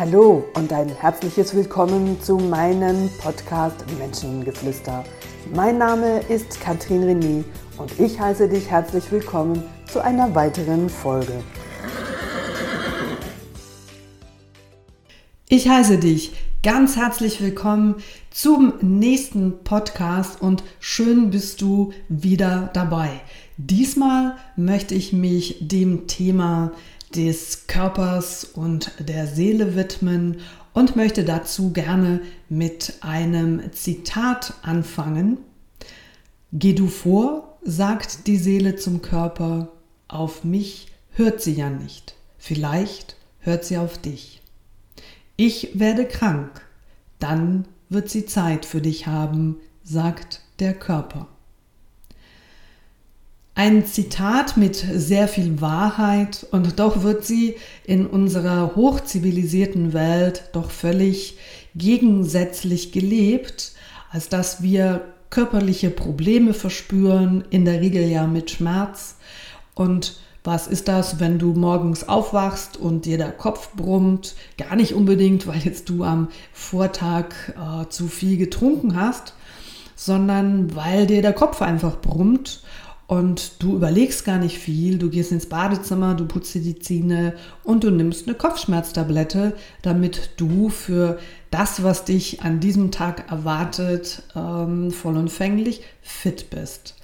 Hallo und ein herzliches Willkommen zu meinem Podcast Menschengeflüster. Mein Name ist Katrin René und ich heiße dich herzlich willkommen zu einer weiteren Folge. Ich heiße dich ganz herzlich willkommen zum nächsten Podcast und schön bist du wieder dabei. Diesmal möchte ich mich dem Thema des Körpers und der Seele widmen und möchte dazu gerne mit einem Zitat anfangen. Geh du vor, sagt die Seele zum Körper, auf mich hört sie ja nicht, vielleicht hört sie auf dich. Ich werde krank, dann wird sie Zeit für dich haben, sagt der Körper. Ein Zitat mit sehr viel Wahrheit und doch wird sie in unserer hochzivilisierten Welt doch völlig gegensätzlich gelebt, als dass wir körperliche Probleme verspüren, in der Regel ja mit Schmerz. Und was ist das, wenn du morgens aufwachst und dir der Kopf brummt? Gar nicht unbedingt, weil jetzt du am Vortag äh, zu viel getrunken hast, sondern weil dir der Kopf einfach brummt und du überlegst gar nicht viel, du gehst ins Badezimmer, du putzt dir die Zähne und du nimmst eine Kopfschmerztablette, damit du für das, was dich an diesem Tag erwartet, ähm, vollumfänglich fit bist.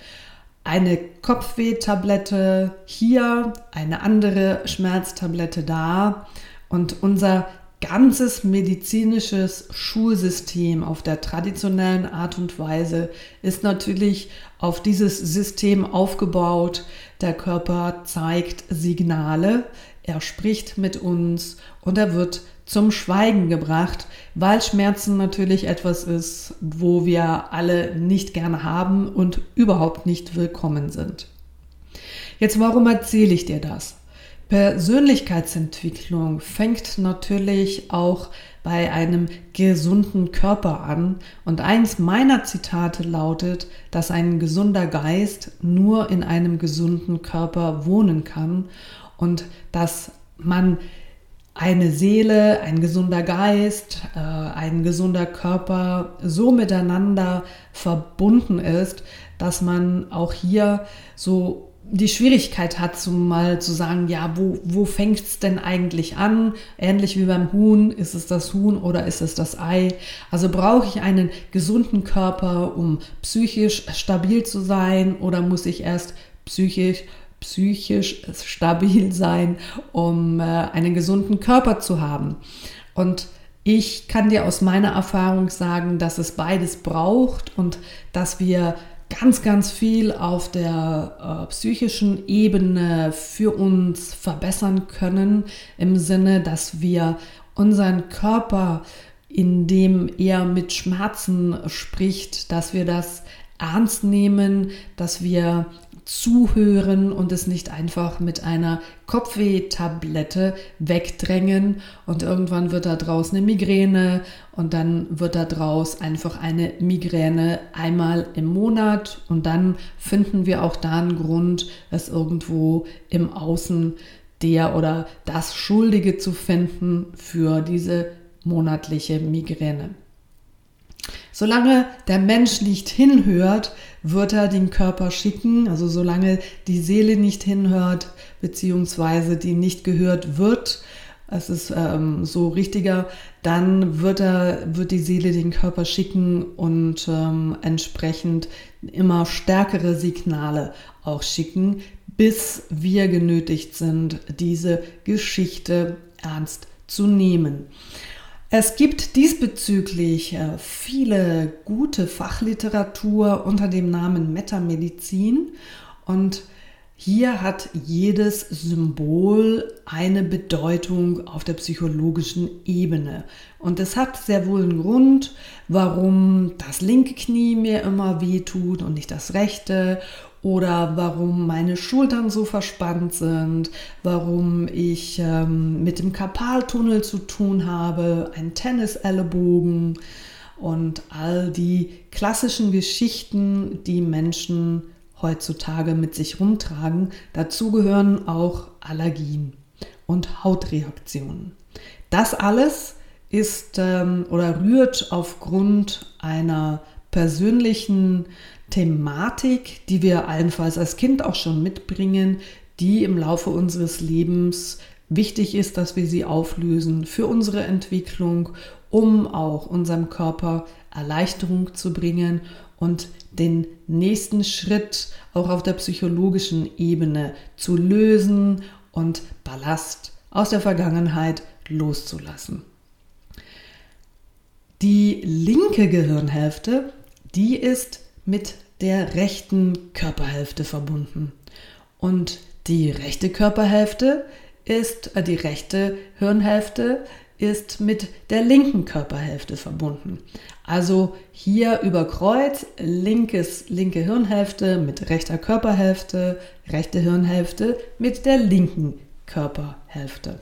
Eine Kopfwehtablette hier, eine andere Schmerztablette da und unser ganzes medizinisches Schulsystem auf der traditionellen Art und Weise ist natürlich auf dieses System aufgebaut. Der Körper zeigt Signale, er spricht mit uns und er wird zum Schweigen gebracht, weil Schmerzen natürlich etwas ist, wo wir alle nicht gerne haben und überhaupt nicht willkommen sind. Jetzt, warum erzähle ich dir das? Persönlichkeitsentwicklung fängt natürlich auch bei einem gesunden Körper an. Und eins meiner Zitate lautet, dass ein gesunder Geist nur in einem gesunden Körper wohnen kann und dass man eine Seele, ein gesunder Geist, äh, ein gesunder Körper so miteinander verbunden ist, dass man auch hier so die Schwierigkeit hat, so mal zu sagen, ja, wo, wo fängt es denn eigentlich an? Ähnlich wie beim Huhn, ist es das Huhn oder ist es das Ei? Also brauche ich einen gesunden Körper, um psychisch stabil zu sein oder muss ich erst psychisch psychisch stabil sein, um äh, einen gesunden Körper zu haben? Und ich kann dir aus meiner Erfahrung sagen, dass es beides braucht und dass wir ganz, ganz viel auf der äh, psychischen Ebene für uns verbessern können, im Sinne, dass wir unseren Körper, indem er mit Schmerzen spricht, dass wir das ernst nehmen, dass wir zuhören und es nicht einfach mit einer Kopfweh-Tablette wegdrängen und irgendwann wird da draus eine Migräne und dann wird da draus einfach eine Migräne einmal im Monat und dann finden wir auch da einen Grund, es irgendwo im Außen der oder das Schuldige zu finden für diese monatliche Migräne. Solange der Mensch nicht hinhört, wird er den Körper schicken. Also solange die Seele nicht hinhört, beziehungsweise die nicht gehört wird, es ist ähm, so richtiger, dann wird er, wird die Seele den Körper schicken und ähm, entsprechend immer stärkere Signale auch schicken, bis wir genötigt sind, diese Geschichte ernst zu nehmen. Es gibt diesbezüglich äh, viele gute Fachliteratur unter dem Namen Metamedizin und hier hat jedes Symbol eine Bedeutung auf der psychologischen Ebene. Und es hat sehr wohl einen Grund, warum das linke Knie mir immer weh tut und nicht das rechte oder warum meine Schultern so verspannt sind, warum ich ähm, mit dem Karpaltunnel zu tun habe, ein Tennisellebogen und all die klassischen Geschichten, die Menschen heutzutage mit sich rumtragen. Dazu gehören auch Allergien und Hautreaktionen. Das alles ist ähm, oder rührt aufgrund einer persönlichen Thematik, die wir allenfalls als Kind auch schon mitbringen, die im Laufe unseres Lebens wichtig ist, dass wir sie auflösen für unsere Entwicklung, um auch unserem Körper Erleichterung zu bringen und den nächsten Schritt auch auf der psychologischen Ebene zu lösen und Ballast aus der Vergangenheit loszulassen. Die linke Gehirnhälfte, die ist mit der rechten Körperhälfte verbunden. Und die rechte Körperhälfte ist, äh, die rechte Hirnhälfte ist mit der linken Körperhälfte verbunden. Also hier über Kreuz, linkes, linke Hirnhälfte mit rechter Körperhälfte, rechte Hirnhälfte mit der linken Körperhälfte.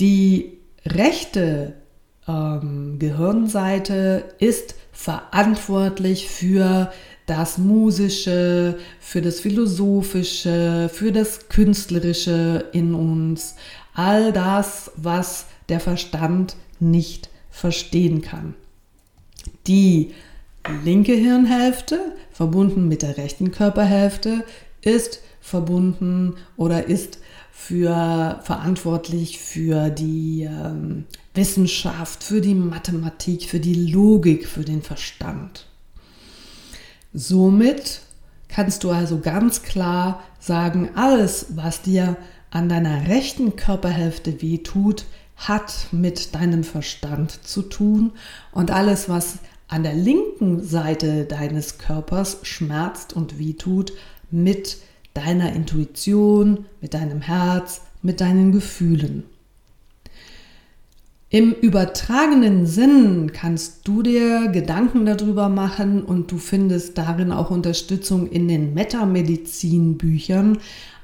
Die rechte ähm, Gehirnseite ist verantwortlich für das Musische, für das Philosophische, für das Künstlerische in uns. All das, was der Verstand nicht verstehen kann. Die linke Hirnhälfte, verbunden mit der rechten Körperhälfte, ist verbunden oder ist für verantwortlich für die ähm, Wissenschaft, für die Mathematik, für die Logik, für den Verstand. Somit kannst du also ganz klar sagen, alles, was dir an deiner rechten Körperhälfte wehtut, hat mit deinem Verstand zu tun und alles, was an der linken Seite deines Körpers schmerzt und wehtut, mit deiner Intuition, mit deinem Herz, mit deinen Gefühlen. Im übertragenen Sinn kannst du dir Gedanken darüber machen und du findest darin auch Unterstützung in den Metamedizin-Büchern.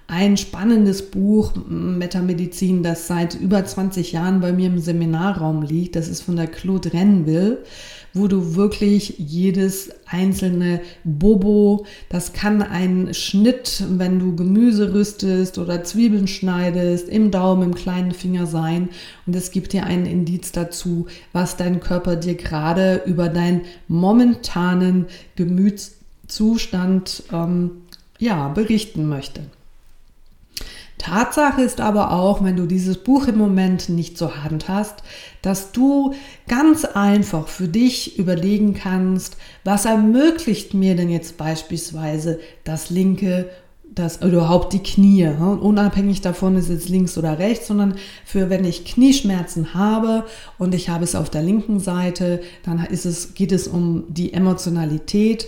Ein spannendes Buch, Metamedizin, das seit über 20 Jahren bei mir im Seminarraum liegt. Das ist von der Claude Renville wo du wirklich jedes einzelne Bobo, das kann ein Schnitt, wenn du Gemüse rüstest oder Zwiebeln schneidest, im Daumen, im kleinen Finger sein. Und es gibt dir einen Indiz dazu, was dein Körper dir gerade über deinen momentanen Gemütszustand ähm, ja, berichten möchte. Tatsache ist aber auch, wenn du dieses Buch im Moment nicht zur Hand hast, dass du ganz einfach für dich überlegen kannst, was ermöglicht mir denn jetzt beispielsweise das linke das überhaupt die Knie. Und unabhängig davon ist es links oder rechts, sondern für wenn ich Knieschmerzen habe und ich habe es auf der linken Seite, dann ist es, geht es um die Emotionalität.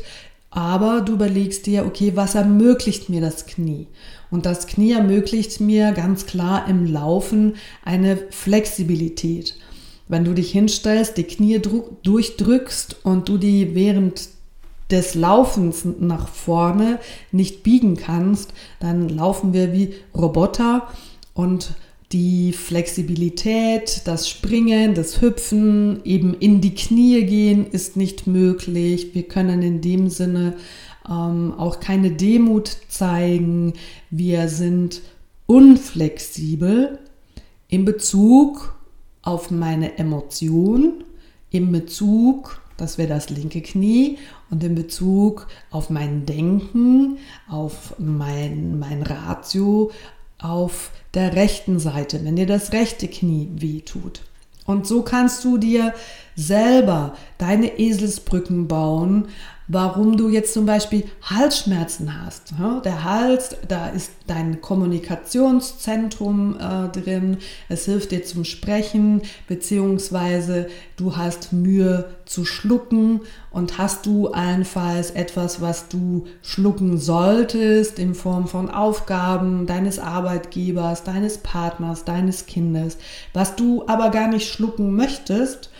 Aber du überlegst dir, okay, was ermöglicht mir das Knie? Und das Knie ermöglicht mir ganz klar im Laufen eine Flexibilität. Wenn du dich hinstellst, die Knie durchdrückst und du die während des Laufens nach vorne nicht biegen kannst, dann laufen wir wie Roboter und die Flexibilität, das Springen, das Hüpfen, eben in die Knie gehen ist nicht möglich. Wir können in dem Sinne ähm, auch keine Demut zeigen. Wir sind unflexibel in Bezug auf meine Emotion, in Bezug, das wäre das linke Knie, und in Bezug auf mein Denken, auf mein, mein Ratio, auf der rechten Seite, wenn dir das rechte Knie wehtut. Und so kannst du dir selber deine Eselsbrücken bauen, warum du jetzt zum Beispiel Halsschmerzen hast. Der Hals, da ist dein Kommunikationszentrum äh, drin. Es hilft dir zum Sprechen, beziehungsweise du hast Mühe zu schlucken und hast du allenfalls etwas, was du schlucken solltest in Form von Aufgaben deines Arbeitgebers, deines Partners, deines Kindes, was du aber gar nicht schlucken möchtest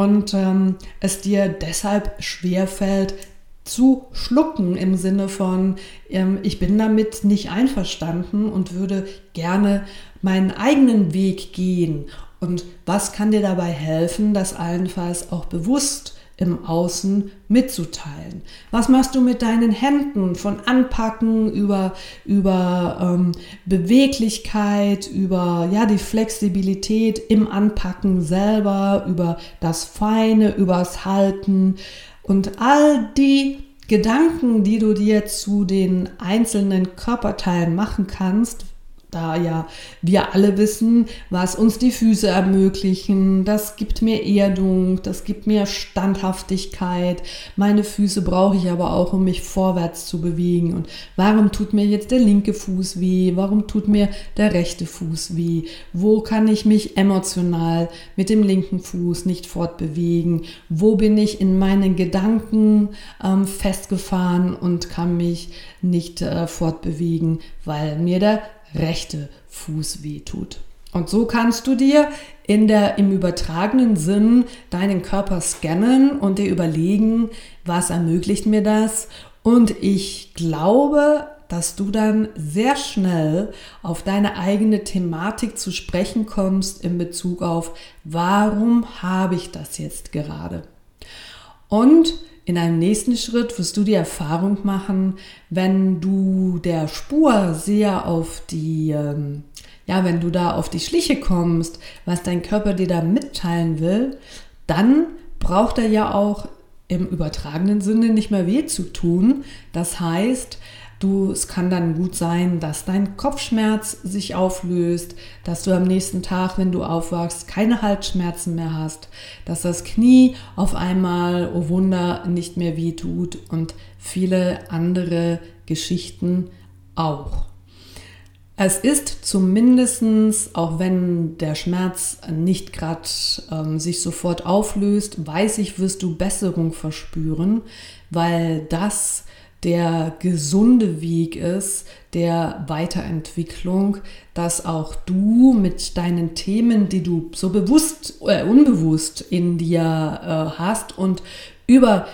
und ähm, es dir deshalb schwerfällt, zu schlucken im Sinne von, ähm, ich bin damit nicht einverstanden und würde gerne meinen eigenen Weg gehen. Und was kann dir dabei helfen, das allenfalls auch bewusst im Außen mitzuteilen. Was machst du mit deinen Händen von Anpacken über, über ähm, Beweglichkeit, über ja, die Flexibilität im Anpacken selber, über das Feine, übers Halten und all die Gedanken, die du dir zu den einzelnen Körperteilen machen kannst, da ja wir alle wissen, was uns die Füße ermöglichen. Das gibt mir Erdung, das gibt mir Standhaftigkeit. Meine Füße brauche ich aber auch, um mich vorwärts zu bewegen. Und warum tut mir jetzt der linke Fuß weh? Warum tut mir der rechte Fuß weh? Wo kann ich mich emotional mit dem linken Fuß nicht fortbewegen? Wo bin ich in meinen Gedanken ähm, festgefahren und kann mich nicht äh, fortbewegen, weil mir der rechte Fuß wehtut. Und so kannst du dir in der, im übertragenen Sinn deinen Körper scannen und dir überlegen, was ermöglicht mir das. Und ich glaube, dass du dann sehr schnell auf deine eigene Thematik zu sprechen kommst in Bezug auf, warum habe ich das jetzt gerade? Und in einem nächsten Schritt wirst du die Erfahrung machen, wenn du der Spur sehr auf die, ähm, ja, wenn du da auf die Schliche kommst, was dein Körper dir da mitteilen will, dann braucht er ja auch im übertragenen Sinne nicht mehr weh zu tun. Das heißt, Du, es kann dann gut sein, dass dein Kopfschmerz sich auflöst, dass du am nächsten Tag, wenn du aufwachst, keine Halsschmerzen mehr hast, dass das Knie auf einmal, oh Wunder, nicht mehr weh tut und viele andere Geschichten auch. Es ist zumindestens, auch wenn der Schmerz nicht gerade ähm, sich sofort auflöst, weiß ich, wirst du Besserung verspüren, weil das der gesunde Weg ist, der Weiterentwicklung, dass auch du mit deinen Themen, die du so bewusst oder äh, unbewusst in dir äh, hast und über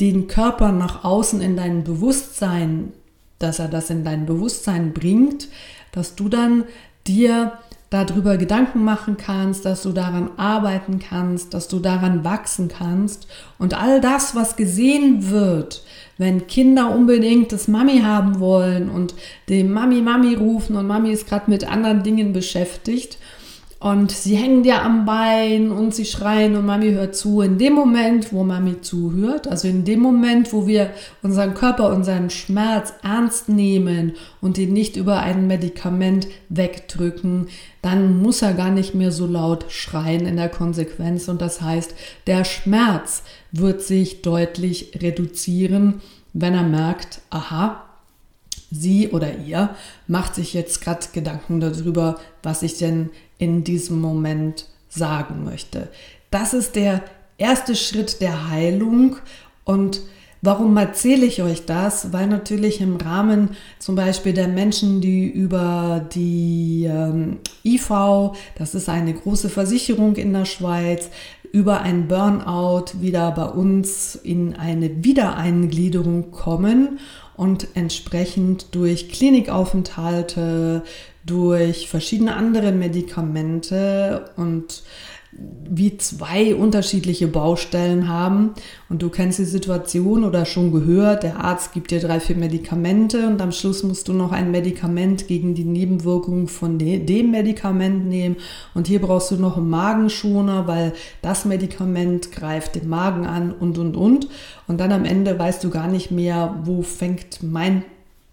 den Körper nach außen in dein Bewusstsein, dass er das in dein Bewusstsein bringt, dass du dann dir darüber Gedanken machen kannst, dass du daran arbeiten kannst, dass du daran wachsen kannst. Und all das, was gesehen wird, wenn Kinder unbedingt das Mami haben wollen und dem Mami Mami rufen und Mami ist gerade mit anderen Dingen beschäftigt und sie hängen dir am Bein und sie schreien und Mami hört zu. In dem Moment, wo Mami zuhört, also in dem Moment, wo wir unseren Körper, unseren Schmerz ernst nehmen und ihn nicht über ein Medikament wegdrücken, dann muss er gar nicht mehr so laut schreien in der Konsequenz. Und das heißt, der Schmerz wird sich deutlich reduzieren, wenn er merkt, aha, sie oder ihr macht sich jetzt gerade Gedanken darüber, was ich denn in diesem Moment sagen möchte. Das ist der erste Schritt der Heilung und Warum erzähle ich euch das? Weil natürlich im Rahmen zum Beispiel der Menschen, die über die ähm, IV, das ist eine große Versicherung in der Schweiz, über ein Burnout wieder bei uns in eine Wiedereingliederung kommen und entsprechend durch Klinikaufenthalte, durch verschiedene andere Medikamente und wie zwei unterschiedliche Baustellen haben. Und du kennst die Situation oder schon gehört, der Arzt gibt dir drei, vier Medikamente und am Schluss musst du noch ein Medikament gegen die Nebenwirkungen von dem Medikament nehmen. Und hier brauchst du noch einen Magenschoner, weil das Medikament greift den Magen an und und und. Und dann am Ende weißt du gar nicht mehr, wo fängt mein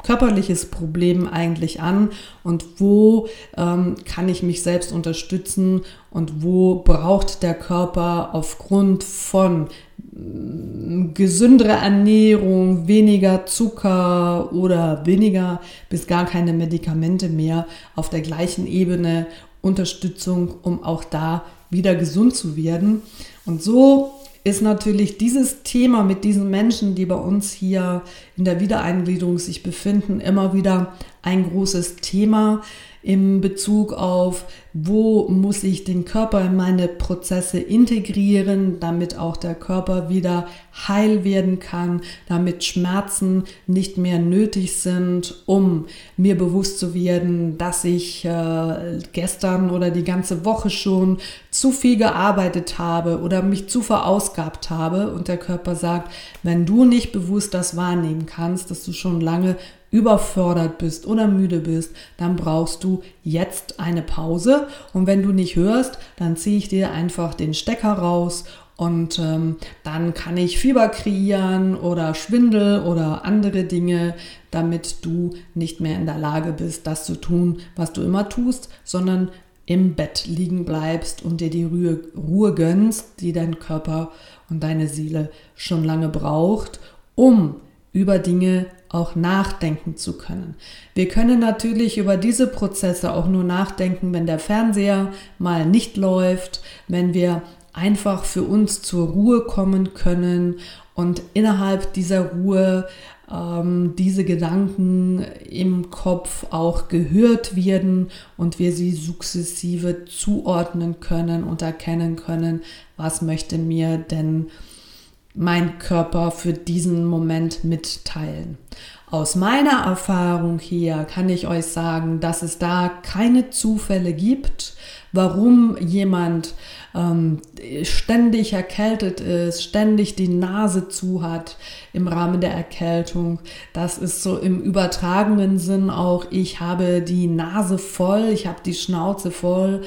körperliches Problem eigentlich an und wo ähm, kann ich mich selbst unterstützen und wo braucht der Körper aufgrund von äh, gesündere Ernährung, weniger Zucker oder weniger bis gar keine Medikamente mehr auf der gleichen Ebene Unterstützung, um auch da wieder gesund zu werden. Und so ist natürlich dieses Thema mit diesen Menschen, die bei uns hier in der Wiedereingliederung sich befinden, immer wieder ein großes Thema. Im Bezug auf, wo muss ich den Körper in meine Prozesse integrieren, damit auch der Körper wieder heil werden kann, damit Schmerzen nicht mehr nötig sind, um mir bewusst zu werden, dass ich äh, gestern oder die ganze Woche schon zu viel gearbeitet habe oder mich zu verausgabt habe. Und der Körper sagt, wenn du nicht bewusst das wahrnehmen kannst, dass du schon lange überfordert bist oder müde bist, dann brauchst du jetzt eine Pause. Und wenn du nicht hörst, dann ziehe ich dir einfach den Stecker raus und ähm, dann kann ich Fieber kreieren oder Schwindel oder andere Dinge, damit du nicht mehr in der Lage bist, das zu tun, was du immer tust, sondern im Bett liegen bleibst und dir die Ruhe, Ruhe gönnst, die dein Körper und deine Seele schon lange braucht, um über Dinge auch nachdenken zu können. Wir können natürlich über diese Prozesse auch nur nachdenken, wenn der Fernseher mal nicht läuft, wenn wir einfach für uns zur Ruhe kommen können und innerhalb dieser Ruhe ähm, diese Gedanken im Kopf auch gehört werden und wir sie sukzessive zuordnen können und erkennen können, was möchte mir denn mein Körper für diesen Moment mitteilen. Aus meiner Erfahrung hier kann ich euch sagen, dass es da keine Zufälle gibt, warum jemand ähm, ständig erkältet ist, ständig die Nase zu hat im Rahmen der Erkältung. Das ist so im übertragenen Sinn auch, ich habe die Nase voll, ich habe die Schnauze voll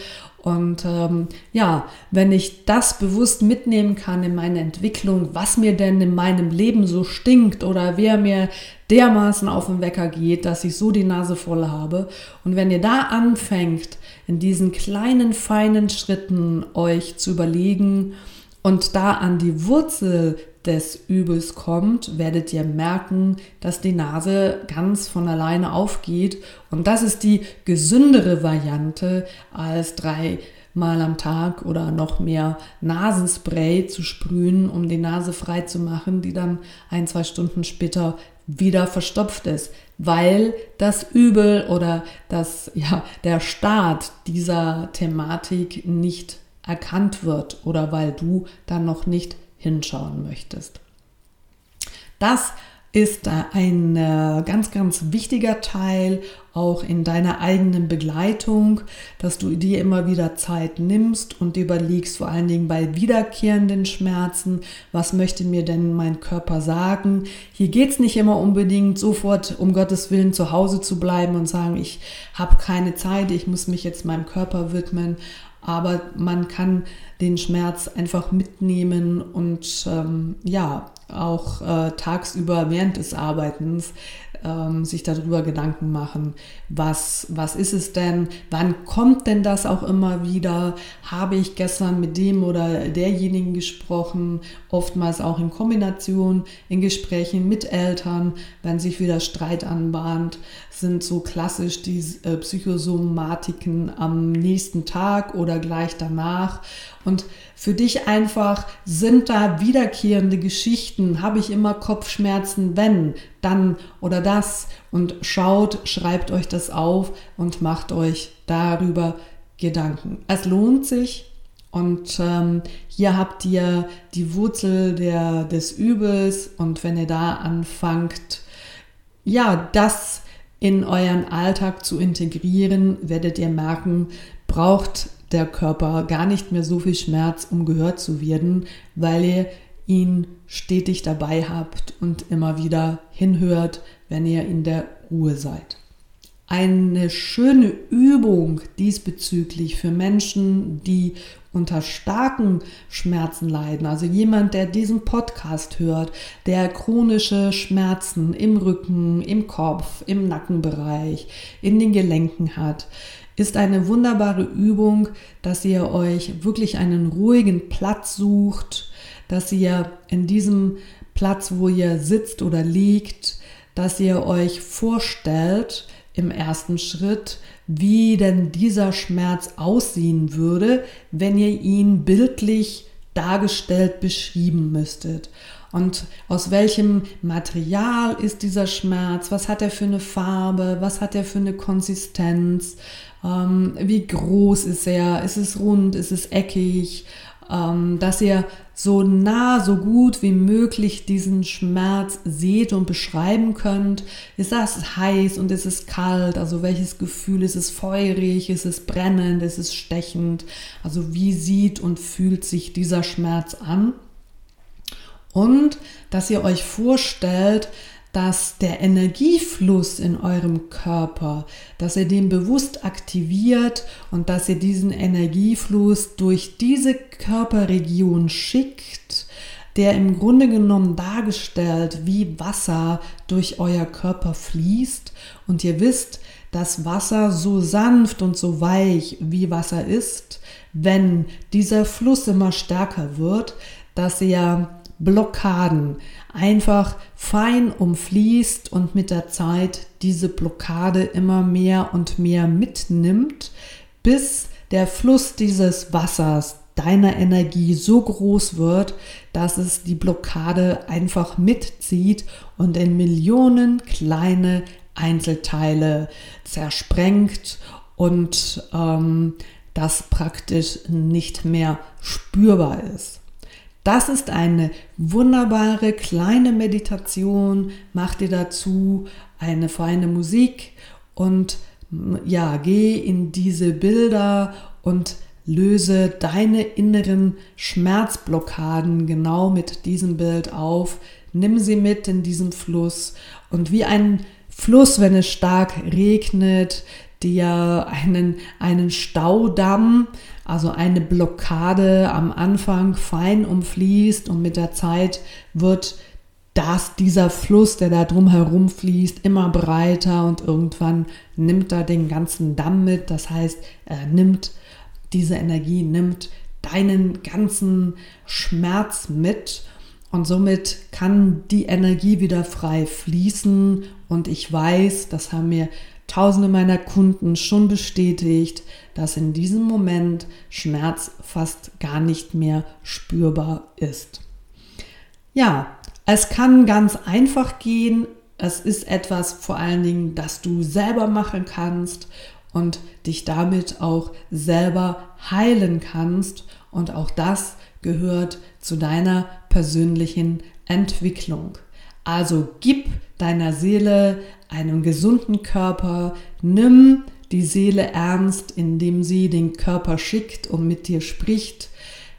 und ähm, ja, wenn ich das bewusst mitnehmen kann in meine Entwicklung, was mir denn in meinem Leben so stinkt oder wer mir dermaßen auf den Wecker geht, dass ich so die Nase voll habe. Und wenn ihr da anfängt, in diesen kleinen, feinen Schritten euch zu überlegen und da an die Wurzel des Übels kommt, werdet ihr merken, dass die Nase ganz von alleine aufgeht. Und das ist die gesündere Variante als drei Mal am Tag oder noch mehr Nasenspray zu sprühen, um die Nase frei zu machen, die dann ein, zwei Stunden später wieder verstopft ist, weil das Übel oder das, ja, der Start dieser Thematik nicht erkannt wird oder weil du dann noch nicht hinschauen möchtest. Das ist ein äh, ganz, ganz wichtiger Teil auch in deiner eigenen Begleitung, dass du dir immer wieder Zeit nimmst und überlegst, vor allen Dingen bei wiederkehrenden Schmerzen, was möchte mir denn mein Körper sagen. Hier geht es nicht immer unbedingt sofort, um Gottes Willen zu Hause zu bleiben und sagen, ich habe keine Zeit, ich muss mich jetzt meinem Körper widmen, aber man kann den Schmerz einfach mitnehmen und ähm, ja, auch äh, tagsüber während des Arbeitens ähm, sich darüber Gedanken machen, was, was ist es denn, wann kommt denn das auch immer wieder, habe ich gestern mit dem oder derjenigen gesprochen, oftmals auch in Kombination in Gesprächen mit Eltern, wenn sich wieder Streit anbahnt, sind so klassisch die äh, Psychosomatiken am nächsten Tag oder gleich danach. Und für dich einfach sind da wiederkehrende Geschichten, habe ich immer Kopfschmerzen, wenn, dann oder das und schaut, schreibt euch das auf und macht euch darüber Gedanken. Es lohnt sich und ähm, hier habt ihr die Wurzel der, des Übels und wenn ihr da anfangt, ja, das in euren Alltag zu integrieren, werdet ihr merken, braucht der Körper gar nicht mehr so viel Schmerz, um gehört zu werden, weil ihr ihn stetig dabei habt und immer wieder hinhört, wenn ihr in der Ruhe seid. Eine schöne Übung diesbezüglich für Menschen, die unter starken Schmerzen leiden, also jemand, der diesen Podcast hört, der chronische Schmerzen im Rücken, im Kopf, im Nackenbereich, in den Gelenken hat, ist eine wunderbare Übung, dass ihr euch wirklich einen ruhigen Platz sucht, dass ihr in diesem Platz, wo ihr sitzt oder liegt, dass ihr euch vorstellt im ersten Schritt, wie denn dieser Schmerz aussehen würde, wenn ihr ihn bildlich dargestellt beschrieben müsstet. Und aus welchem Material ist dieser Schmerz? Was hat er für eine Farbe? Was hat er für eine Konsistenz? Ähm, wie groß ist er? Ist es rund? Ist es eckig? Ähm, dass ihr so nah, so gut wie möglich diesen Schmerz seht und beschreiben könnt. Ist das heiß und ist es kalt? Also welches Gefühl? Ist es feurig? Ist es brennend? Ist es stechend? Also wie sieht und fühlt sich dieser Schmerz an? Und dass ihr euch vorstellt, dass der Energiefluss in eurem Körper, dass ihr den bewusst aktiviert und dass ihr diesen Energiefluss durch diese Körperregion schickt, der im Grunde genommen dargestellt wie Wasser durch euer Körper fließt. Und ihr wisst, dass Wasser so sanft und so weich wie Wasser ist, wenn dieser Fluss immer stärker wird, dass ihr Blockaden einfach fein umfließt und mit der Zeit diese Blockade immer mehr und mehr mitnimmt, bis der Fluss dieses Wassers deiner Energie so groß wird, dass es die Blockade einfach mitzieht und in Millionen kleine Einzelteile zersprengt und ähm, das praktisch nicht mehr spürbar ist. Das ist eine wunderbare kleine Meditation. Mach dir dazu eine feine Musik und ja, geh in diese Bilder und löse deine inneren Schmerzblockaden genau mit diesem Bild auf. Nimm sie mit in diesem Fluss und wie ein Fluss, wenn es stark regnet, dir einen, einen Staudamm also eine Blockade am Anfang fein umfließt und mit der Zeit wird das, dieser Fluss, der da drum herum fließt, immer breiter und irgendwann nimmt er den ganzen Damm mit. Das heißt, er nimmt diese Energie, nimmt deinen ganzen Schmerz mit und somit kann die Energie wieder frei fließen. Und ich weiß, das haben mir tausende meiner Kunden schon bestätigt, dass in diesem Moment Schmerz fast gar nicht mehr spürbar ist. Ja, es kann ganz einfach gehen. Es ist etwas vor allen Dingen, das du selber machen kannst und dich damit auch selber heilen kannst. Und auch das gehört zu deiner persönlichen Entwicklung. Also gib deiner Seele einen gesunden Körper, nimm die Seele ernst, indem sie den Körper schickt und mit dir spricht.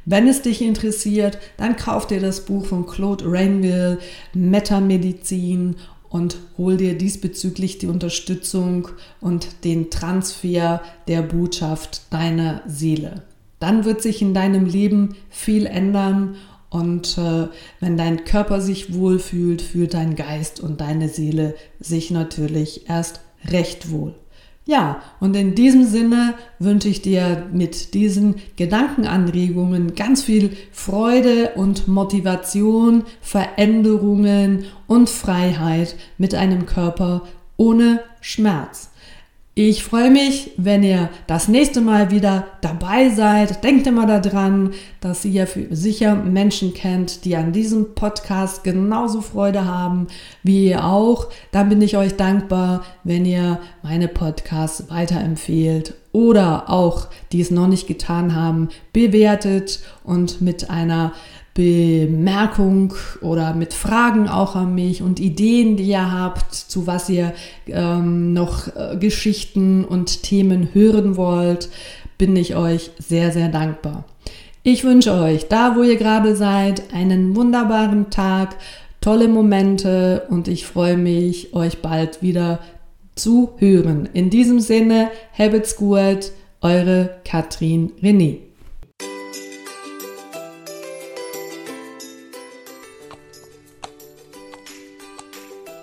Wenn es dich interessiert, dann kauf dir das Buch von Claude Rainville, Metamedizin und hol dir diesbezüglich die Unterstützung und den Transfer der Botschaft deiner Seele. Dann wird sich in deinem Leben viel ändern und äh, wenn dein Körper sich wohlfühlt, fühlt dein Geist und deine Seele sich natürlich erst recht wohl. Ja, und in diesem Sinne wünsche ich dir mit diesen Gedankenanregungen ganz viel Freude und Motivation, Veränderungen und Freiheit mit einem Körper ohne Schmerz. Ich freue mich, wenn ihr das nächste Mal wieder dabei seid. Denkt immer daran, dass ihr sicher Menschen kennt, die an diesem Podcast genauso Freude haben wie ihr auch. Dann bin ich euch dankbar, wenn ihr meine Podcasts weiterempfehlt oder auch, die es noch nicht getan haben, bewertet und mit einer Bemerkung oder mit Fragen auch an mich und Ideen, die ihr habt, zu was ihr ähm, noch äh, Geschichten und Themen hören wollt, bin ich euch sehr, sehr dankbar. Ich wünsche euch, da wo ihr gerade seid, einen wunderbaren Tag, tolle Momente und ich freue mich, euch bald wieder zu hören. In diesem Sinne, habt's gut, eure Katrin René.